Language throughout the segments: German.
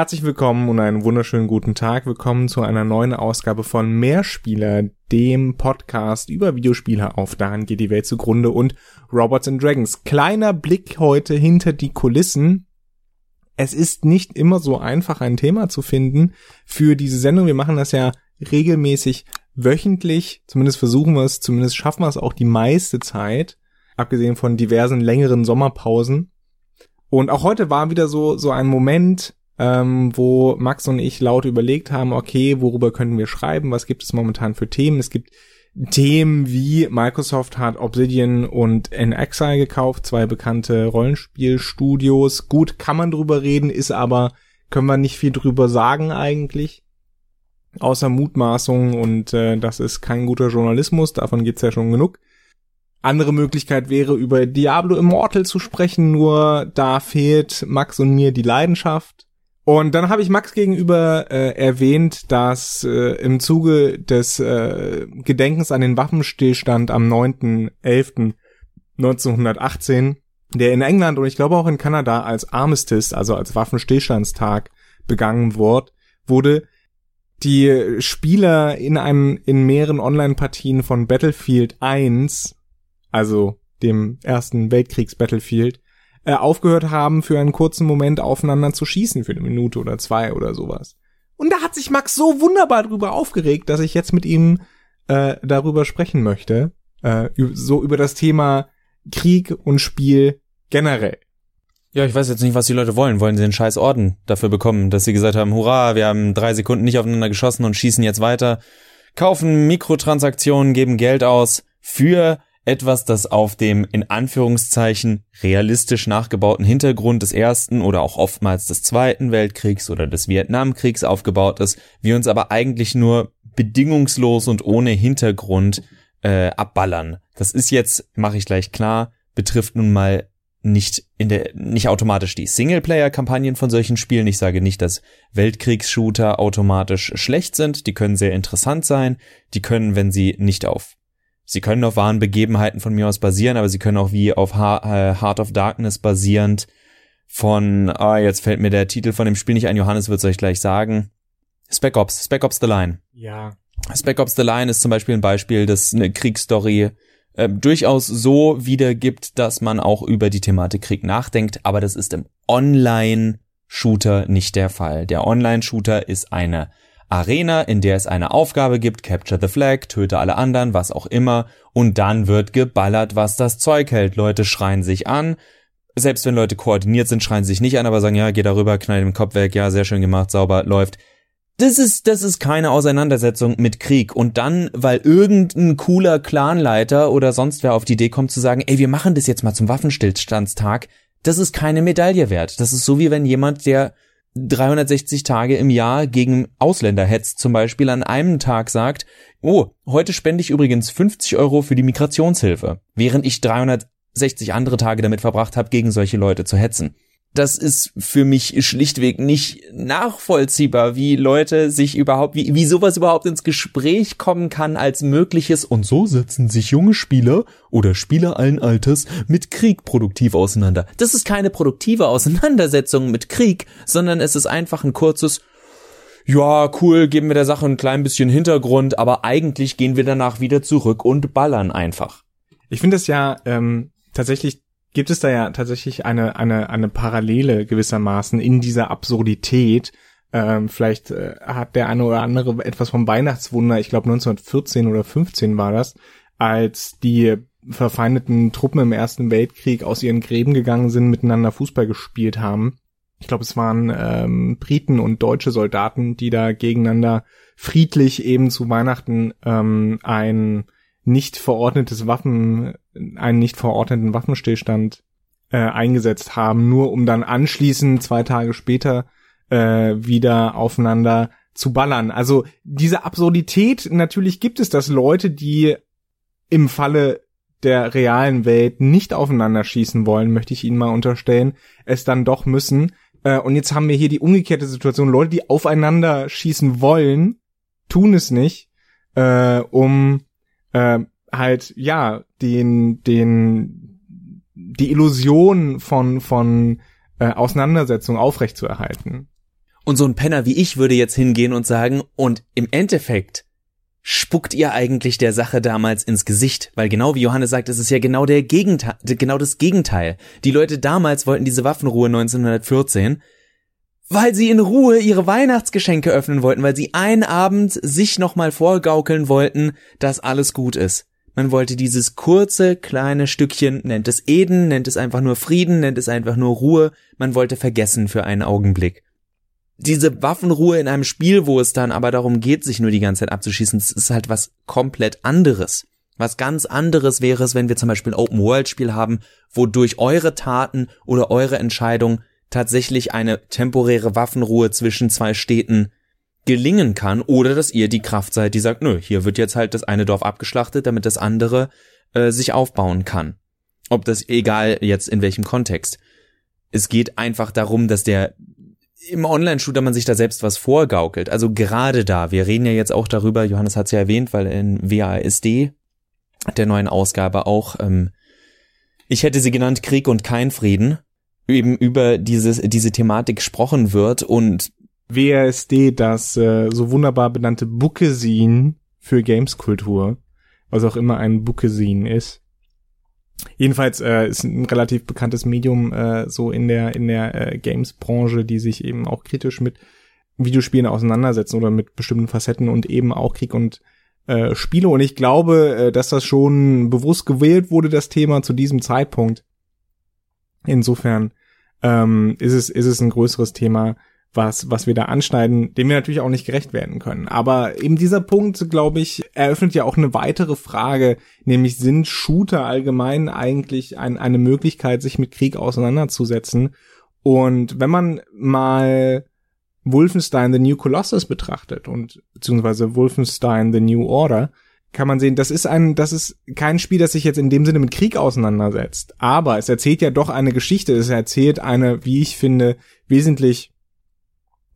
Herzlich willkommen und einen wunderschönen guten Tag. Willkommen zu einer neuen Ausgabe von Mehrspieler, dem Podcast über Videospiele auf Daran geht die Welt zugrunde und Robots and Dragons. Kleiner Blick heute hinter die Kulissen. Es ist nicht immer so einfach, ein Thema zu finden für diese Sendung. Wir machen das ja regelmäßig wöchentlich. Zumindest versuchen wir es, zumindest schaffen wir es auch die meiste Zeit. Abgesehen von diversen längeren Sommerpausen. Und auch heute war wieder so, so ein Moment, ähm, wo Max und ich laut überlegt haben, okay, worüber könnten wir schreiben, was gibt es momentan für Themen. Es gibt Themen wie Microsoft hat Obsidian und In Exile gekauft, zwei bekannte Rollenspielstudios. Gut, kann man drüber reden, ist aber, können wir nicht viel drüber sagen eigentlich. Außer Mutmaßungen und äh, das ist kein guter Journalismus, davon gibt's ja schon genug. Andere Möglichkeit wäre, über Diablo Immortal zu sprechen, nur da fehlt Max und mir die Leidenschaft. Und dann habe ich Max gegenüber äh, erwähnt, dass äh, im Zuge des äh, Gedenkens an den Waffenstillstand am 9.11.1918, der in England und ich glaube auch in Kanada als Armistice, also als Waffenstillstandstag begangen wurde, wurde die Spieler in einem in mehreren Online-Partien von Battlefield 1, also dem ersten Weltkriegs Battlefield, äh, aufgehört haben, für einen kurzen Moment aufeinander zu schießen, für eine Minute oder zwei oder sowas. Und da hat sich Max so wunderbar drüber aufgeregt, dass ich jetzt mit ihm äh, darüber sprechen möchte. Äh, so über das Thema Krieg und Spiel generell. Ja, ich weiß jetzt nicht, was die Leute wollen. Wollen sie den scheiß Orden dafür bekommen, dass sie gesagt haben, hurra, wir haben drei Sekunden nicht aufeinander geschossen und schießen jetzt weiter, kaufen Mikrotransaktionen, geben Geld aus für etwas, das auf dem in Anführungszeichen realistisch nachgebauten Hintergrund des ersten oder auch oftmals des zweiten Weltkriegs oder des Vietnamkriegs aufgebaut ist, wir uns aber eigentlich nur bedingungslos und ohne Hintergrund äh, abballern. Das ist jetzt, mache ich gleich klar, betrifft nun mal nicht in der nicht automatisch die Singleplayer-Kampagnen von solchen Spielen. Ich sage nicht, dass Weltkriegsshooter automatisch schlecht sind. Die können sehr interessant sein. Die können, wenn sie nicht auf Sie können auf wahren Begebenheiten von mir aus basieren, aber sie können auch wie auf äh, Heart of Darkness basierend von, ah, jetzt fällt mir der Titel von dem Spiel nicht ein, Johannes wird es euch gleich sagen. Spec Ops, Spec Ops The Line. Ja. Spec Ops The Line ist zum Beispiel ein Beispiel, das eine Kriegsstory äh, durchaus so wiedergibt, dass man auch über die Thematik Krieg nachdenkt, aber das ist im Online-Shooter nicht der Fall. Der Online-Shooter ist eine Arena, in der es eine Aufgabe gibt, Capture the Flag, töte alle anderen, was auch immer, und dann wird geballert, was das Zeug hält. Leute schreien sich an. Selbst wenn Leute koordiniert sind, schreien sich nicht an, aber sagen, ja, geh darüber, knall den Kopf weg, ja, sehr schön gemacht, sauber, läuft. Das ist, das ist keine Auseinandersetzung mit Krieg. Und dann, weil irgendein cooler Clanleiter oder sonst wer auf die Idee kommt zu sagen, ey, wir machen das jetzt mal zum Waffenstillstandstag, das ist keine Medaille wert. Das ist so wie wenn jemand, der 360 Tage im Jahr gegen Ausländer hetzt, zum Beispiel an einem Tag sagt, oh, heute spende ich übrigens 50 Euro für die Migrationshilfe, während ich 360 andere Tage damit verbracht habe, gegen solche Leute zu hetzen das ist für mich schlichtweg nicht nachvollziehbar, wie Leute sich überhaupt, wie, wie sowas überhaupt ins Gespräch kommen kann als mögliches. Und so setzen sich junge Spieler oder Spieler allen Alters mit Krieg produktiv auseinander. Das ist keine produktive Auseinandersetzung mit Krieg, sondern es ist einfach ein kurzes, ja, cool, geben wir der Sache ein klein bisschen Hintergrund, aber eigentlich gehen wir danach wieder zurück und ballern einfach. Ich finde es ja ähm, tatsächlich gibt es da ja tatsächlich eine, eine, eine Parallele gewissermaßen in dieser Absurdität. Ähm, vielleicht äh, hat der eine oder andere etwas vom Weihnachtswunder, ich glaube 1914 oder 15 war das, als die verfeindeten Truppen im Ersten Weltkrieg aus ihren Gräben gegangen sind, miteinander Fußball gespielt haben. Ich glaube, es waren ähm, Briten und deutsche Soldaten, die da gegeneinander friedlich eben zu Weihnachten ähm, ein nicht verordnetes Waffen, einen nicht verordneten Waffenstillstand äh, eingesetzt haben, nur um dann anschließend zwei Tage später äh, wieder aufeinander zu ballern. Also diese Absurdität, natürlich gibt es das Leute, die im Falle der realen Welt nicht aufeinander schießen wollen, möchte ich Ihnen mal unterstellen, es dann doch müssen. Äh, und jetzt haben wir hier die umgekehrte Situation. Leute, die aufeinander schießen wollen, tun es nicht, äh, um äh, halt ja den den die Illusion von von äh, Auseinandersetzung aufrechtzuerhalten. Und so ein Penner wie ich würde jetzt hingehen und sagen, und im Endeffekt spuckt ihr eigentlich der Sache damals ins Gesicht, weil genau wie Johannes sagt, es ist ja genau der Gegenteil, genau das Gegenteil. Die Leute damals wollten diese Waffenruhe 1914, weil sie in Ruhe ihre Weihnachtsgeschenke öffnen wollten, weil sie einen Abend sich nochmal vorgaukeln wollten, dass alles gut ist. Man wollte dieses kurze, kleine Stückchen, nennt es Eden, nennt es einfach nur Frieden, nennt es einfach nur Ruhe, man wollte vergessen für einen Augenblick diese Waffenruhe in einem Spiel, wo es dann aber darum geht, sich nur die ganze Zeit abzuschießen, das ist halt was komplett anderes. Was ganz anderes wäre es, wenn wir zum Beispiel ein Open-World-Spiel haben, wo durch eure Taten oder eure Entscheidung tatsächlich eine temporäre Waffenruhe zwischen zwei Städten gelingen kann oder dass ihr die Kraft seid, die sagt, nö, hier wird jetzt halt das eine Dorf abgeschlachtet, damit das andere äh, sich aufbauen kann. Ob das egal jetzt in welchem Kontext. Es geht einfach darum, dass der im Online-Shooter man sich da selbst was vorgaukelt. Also gerade da, wir reden ja jetzt auch darüber, Johannes hat es ja erwähnt, weil in WASD, der neuen Ausgabe auch, ähm, ich hätte sie genannt Krieg und kein Frieden, eben über dieses, diese Thematik gesprochen wird und WASD, das äh, so wunderbar benannte Bookesin für Gameskultur, was auch immer ein Bookesin ist. Jedenfalls äh, ist ein relativ bekanntes Medium äh, so in der in der äh, Games-Branche, die sich eben auch kritisch mit Videospielen auseinandersetzen oder mit bestimmten Facetten und eben auch Krieg und äh, Spiele. Und ich glaube, äh, dass das schon bewusst gewählt wurde, das Thema zu diesem Zeitpunkt. Insofern ähm, ist es ist es ein größeres Thema, was, was wir da anschneiden, dem wir natürlich auch nicht gerecht werden können. Aber eben dieser Punkt, glaube ich, eröffnet ja auch eine weitere Frage, nämlich sind Shooter allgemein eigentlich ein, eine Möglichkeit, sich mit Krieg auseinanderzusetzen? Und wenn man mal Wolfenstein The New Colossus betrachtet und beziehungsweise Wolfenstein The New Order, kann man sehen, das ist ein, das ist kein Spiel, das sich jetzt in dem Sinne mit Krieg auseinandersetzt. Aber es erzählt ja doch eine Geschichte. Es erzählt eine, wie ich finde, wesentlich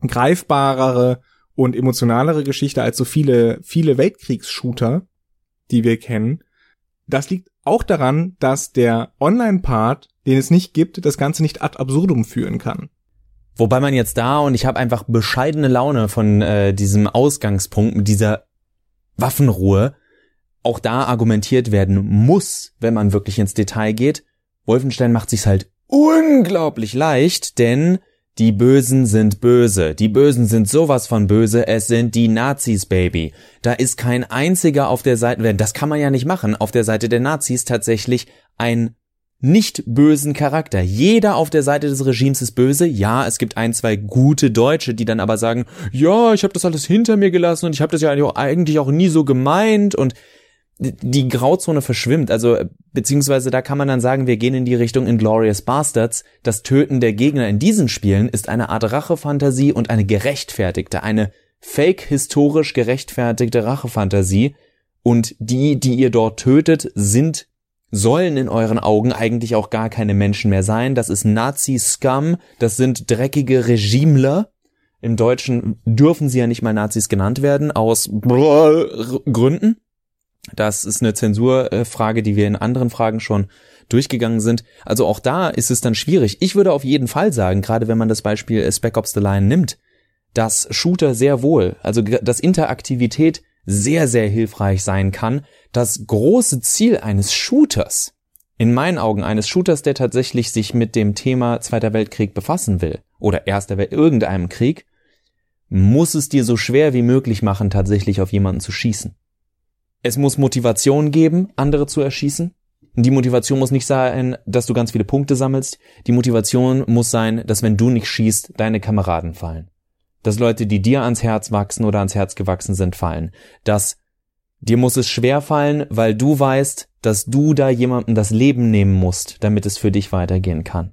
greifbarere und emotionalere Geschichte als so viele, viele Weltkriegs-Shooter, die wir kennen. Das liegt auch daran, dass der Online-Part, den es nicht gibt, das Ganze nicht ad absurdum führen kann. Wobei man jetzt da, und ich habe einfach bescheidene Laune von äh, diesem Ausgangspunkt mit dieser Waffenruhe, auch da argumentiert werden muss, wenn man wirklich ins Detail geht. Wolfenstein macht sich's halt unglaublich leicht, denn die Bösen sind böse. Die Bösen sind sowas von böse. Es sind die Nazis, Baby. Da ist kein einziger auf der Seite, das kann man ja nicht machen, auf der Seite der Nazis tatsächlich ein nicht bösen Charakter. Jeder auf der Seite des Regimes ist böse. Ja, es gibt ein, zwei gute Deutsche, die dann aber sagen, ja, ich habe das alles hinter mir gelassen und ich habe das ja eigentlich auch nie so gemeint und die Grauzone verschwimmt. Also, beziehungsweise da kann man dann sagen, wir gehen in die Richtung Inglorious Bastards. Das Töten der Gegner in diesen Spielen ist eine Art Rachefantasie und eine gerechtfertigte, eine fake-historisch gerechtfertigte Rachefantasie. Und die, die ihr dort tötet, sind, sollen in euren Augen eigentlich auch gar keine Menschen mehr sein. Das ist Nazi-Scum, das sind dreckige Regimler. Im Deutschen dürfen sie ja nicht mal Nazis genannt werden, aus Gründen. Das ist eine Zensurfrage, die wir in anderen Fragen schon durchgegangen sind. Also auch da ist es dann schwierig. Ich würde auf jeden Fall sagen, gerade wenn man das Beispiel Spec Ops The Line nimmt, dass Shooter sehr wohl, also dass Interaktivität sehr, sehr hilfreich sein kann. Das große Ziel eines Shooters, in meinen Augen eines Shooters, der tatsächlich sich mit dem Thema Zweiter Weltkrieg befassen will oder Erster Welt, irgendeinem Krieg, muss es dir so schwer wie möglich machen, tatsächlich auf jemanden zu schießen. Es muss Motivation geben, andere zu erschießen. Die Motivation muss nicht sein, dass du ganz viele Punkte sammelst. Die Motivation muss sein, dass wenn du nicht schießt, deine Kameraden fallen. Dass Leute, die dir ans Herz wachsen oder ans Herz gewachsen sind, fallen. Dass dir muss es schwer fallen, weil du weißt, dass du da jemandem das Leben nehmen musst, damit es für dich weitergehen kann.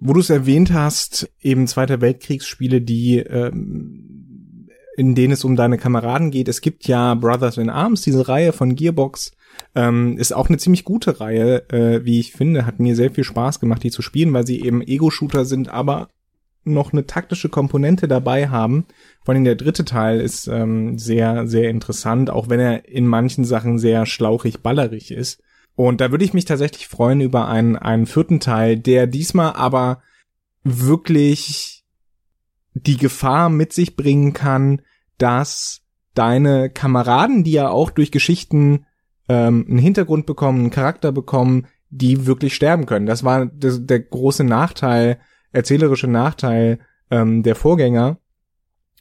Wo du es erwähnt hast, eben Zweiter Weltkriegsspiele, die ähm, in denen es um deine Kameraden geht. Es gibt ja Brothers in Arms, diese Reihe von Gearbox. Ähm, ist auch eine ziemlich gute Reihe, äh, wie ich finde. Hat mir sehr viel Spaß gemacht, die zu spielen, weil sie eben Ego-Shooter sind, aber noch eine taktische Komponente dabei haben. Vor allem der dritte Teil ist ähm, sehr, sehr interessant, auch wenn er in manchen Sachen sehr schlauchig, ballerig ist. Und da würde ich mich tatsächlich freuen über einen, einen vierten Teil, der diesmal aber wirklich die Gefahr mit sich bringen kann, dass deine Kameraden, die ja auch durch Geschichten ähm, einen Hintergrund bekommen, einen Charakter bekommen, die wirklich sterben können. Das war das, der große Nachteil, erzählerische Nachteil ähm, der Vorgänger,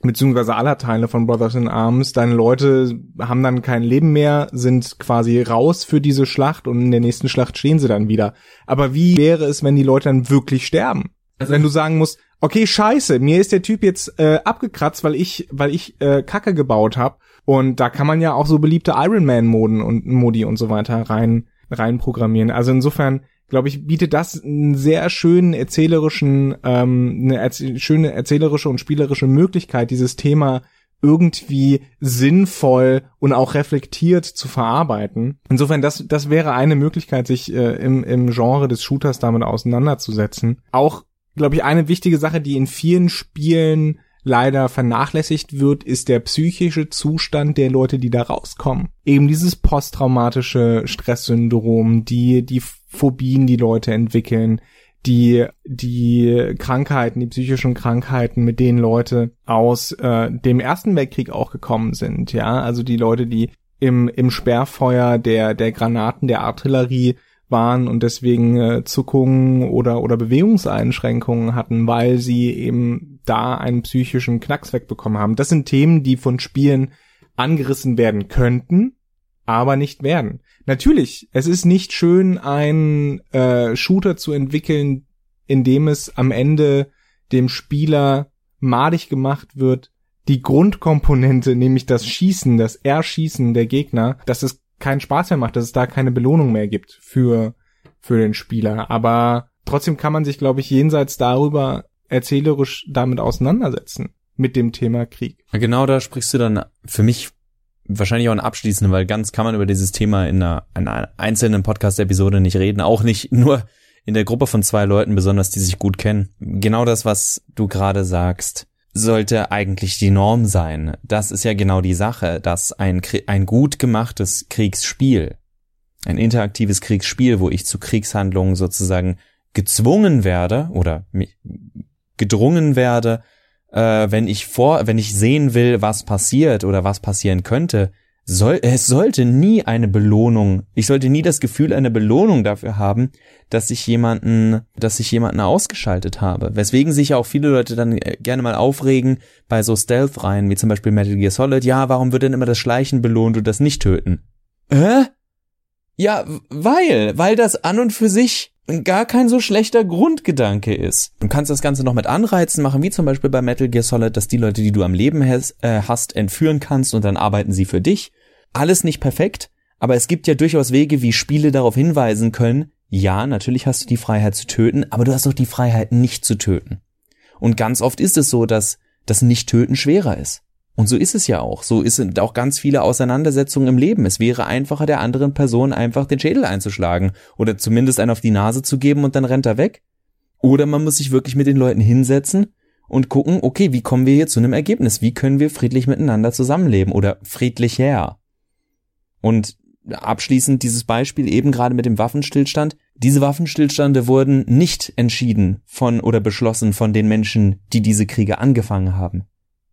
beziehungsweise aller Teile von Brothers in Arms. Deine Leute haben dann kein Leben mehr, sind quasi raus für diese Schlacht und in der nächsten Schlacht stehen sie dann wieder. Aber wie wäre es, wenn die Leute dann wirklich sterben? Also wenn du sagen musst, okay, scheiße, mir ist der Typ jetzt äh, abgekratzt, weil ich, weil ich äh, Kacke gebaut habe. Und da kann man ja auch so beliebte Iron Man Moden und Modi und so weiter rein rein programmieren. Also insofern glaube ich, bietet das einen sehr schönen erzählerischen, ähm, eine erz schöne erzählerische und spielerische Möglichkeit, dieses Thema irgendwie sinnvoll und auch reflektiert zu verarbeiten. Insofern, das, das wäre eine Möglichkeit, sich äh, im, im Genre des Shooters damit auseinanderzusetzen. Auch, glaube ich, eine wichtige Sache, die in vielen Spielen leider vernachlässigt wird, ist der psychische Zustand der Leute, die da rauskommen. Eben dieses posttraumatische Stresssyndrom, die, die Phobien, die Leute entwickeln, die die Krankheiten, die psychischen Krankheiten, mit denen Leute aus äh, dem Ersten Weltkrieg auch gekommen sind, ja, also die Leute, die im im Sperrfeuer der der Granaten der Artillerie waren und deswegen äh, Zuckungen oder oder Bewegungseinschränkungen hatten, weil sie eben da einen psychischen Knacks wegbekommen haben. Das sind Themen, die von Spielen angerissen werden könnten, aber nicht werden. Natürlich, es ist nicht schön, einen äh, Shooter zu entwickeln, in dem es am Ende dem Spieler madig gemacht wird, die Grundkomponente, nämlich das Schießen, das Erschießen der Gegner, dass es keinen Spaß mehr macht, dass es da keine Belohnung mehr gibt für, für den Spieler. Aber trotzdem kann man sich, glaube ich, jenseits darüber erzählerisch damit auseinandersetzen mit dem Thema Krieg. Genau da sprichst du dann für mich wahrscheinlich auch ein abschließende, weil ganz kann man über dieses Thema in einer, einer einzelnen Podcast-Episode nicht reden, auch nicht nur in der Gruppe von zwei Leuten, besonders die sich gut kennen. Genau das, was du gerade sagst, sollte eigentlich die Norm sein. Das ist ja genau die Sache, dass ein, ein gut gemachtes Kriegsspiel, ein interaktives Kriegsspiel, wo ich zu Kriegshandlungen sozusagen gezwungen werde oder gedrungen werde, äh, wenn ich vor, wenn ich sehen will, was passiert oder was passieren könnte, soll, es sollte nie eine Belohnung, ich sollte nie das Gefühl eine Belohnung dafür haben, dass ich jemanden, dass ich jemanden ausgeschaltet habe. Weswegen sich ja auch viele Leute dann äh, gerne mal aufregen bei so Stealth-Reihen, wie zum Beispiel Metal Gear Solid. Ja, warum wird denn immer das Schleichen belohnt und das Nicht-Töten? Hä? Ja, weil, weil das an und für sich gar kein so schlechter Grundgedanke ist. Du kannst das Ganze noch mit Anreizen machen, wie zum Beispiel bei Metal Gear Solid, dass die Leute, die du am Leben hast, äh, hast entführen kannst und dann arbeiten sie für dich. Alles nicht perfekt, aber es gibt ja durchaus Wege, wie Spiele darauf hinweisen können, ja, natürlich hast du die Freiheit zu töten, aber du hast auch die Freiheit nicht zu töten. Und ganz oft ist es so, dass das Nicht-Töten schwerer ist. Und so ist es ja auch. So sind auch ganz viele Auseinandersetzungen im Leben. Es wäre einfacher, der anderen Person einfach den Schädel einzuschlagen oder zumindest einen auf die Nase zu geben und dann rennt er weg. Oder man muss sich wirklich mit den Leuten hinsetzen und gucken, okay, wie kommen wir hier zu einem Ergebnis? Wie können wir friedlich miteinander zusammenleben oder friedlich her? Und abschließend dieses Beispiel eben gerade mit dem Waffenstillstand. Diese Waffenstillstande wurden nicht entschieden von oder beschlossen von den Menschen, die diese Kriege angefangen haben.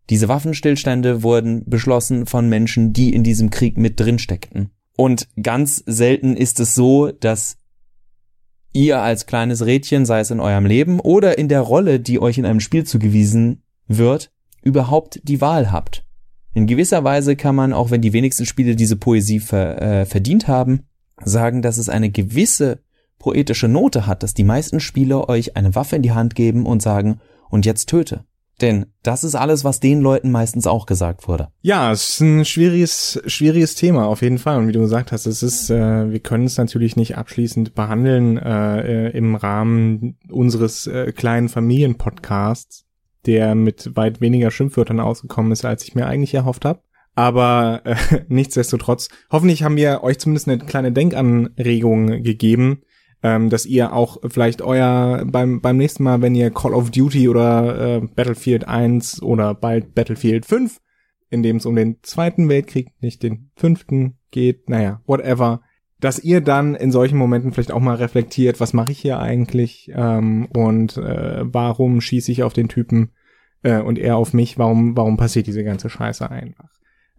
Diese Waffenstillstände wurden beschlossen von Menschen, die in diesem Krieg mit drin steckten. Und ganz selten ist es so, dass ihr als kleines Rädchen, sei es in eurem Leben oder in der Rolle, die euch in einem Spiel zugewiesen wird, überhaupt die Wahl habt. In gewisser Weise kann man, auch wenn die wenigsten Spiele diese Poesie ver, äh, verdient haben, sagen, dass es eine gewisse poetische Note hat, dass die meisten Spieler euch eine Waffe in die Hand geben und sagen, und jetzt töte. Denn das ist alles, was den Leuten meistens auch gesagt wurde. Ja, es ist ein schwieriges, schwieriges Thema auf jeden Fall. Und wie du gesagt hast, es ist, äh, wir können es natürlich nicht abschließend behandeln äh, äh, im Rahmen unseres äh, kleinen Familienpodcasts, der mit weit weniger Schimpfwörtern ausgekommen ist, als ich mir eigentlich erhofft habe. Aber äh, nichtsdestotrotz, hoffentlich haben wir euch zumindest eine kleine Denkanregung gegeben, ähm, dass ihr auch vielleicht euer beim beim nächsten Mal, wenn ihr Call of Duty oder äh, Battlefield 1 oder bald Battlefield 5, in dem es um den Zweiten Weltkrieg, nicht den fünften geht, naja, whatever, dass ihr dann in solchen Momenten vielleicht auch mal reflektiert, was mache ich hier eigentlich ähm, und äh, warum schieße ich auf den Typen äh, und er auf mich, warum, warum passiert diese ganze Scheiße einfach?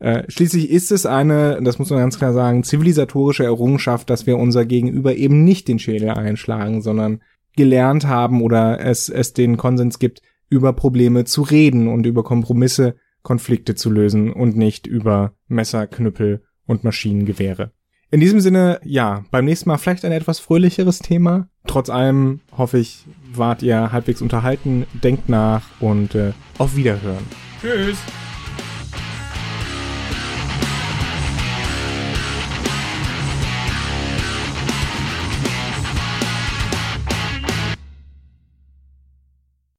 Äh, schließlich ist es eine, das muss man ganz klar sagen, zivilisatorische Errungenschaft, dass wir unser Gegenüber eben nicht den Schädel einschlagen, sondern gelernt haben oder es, es den Konsens gibt, über Probleme zu reden und über Kompromisse Konflikte zu lösen und nicht über Messer, Knüppel und Maschinengewehre. In diesem Sinne, ja, beim nächsten Mal vielleicht ein etwas fröhlicheres Thema. Trotz allem hoffe ich, wart ihr halbwegs unterhalten, denkt nach und äh, auf Wiederhören. Tschüss.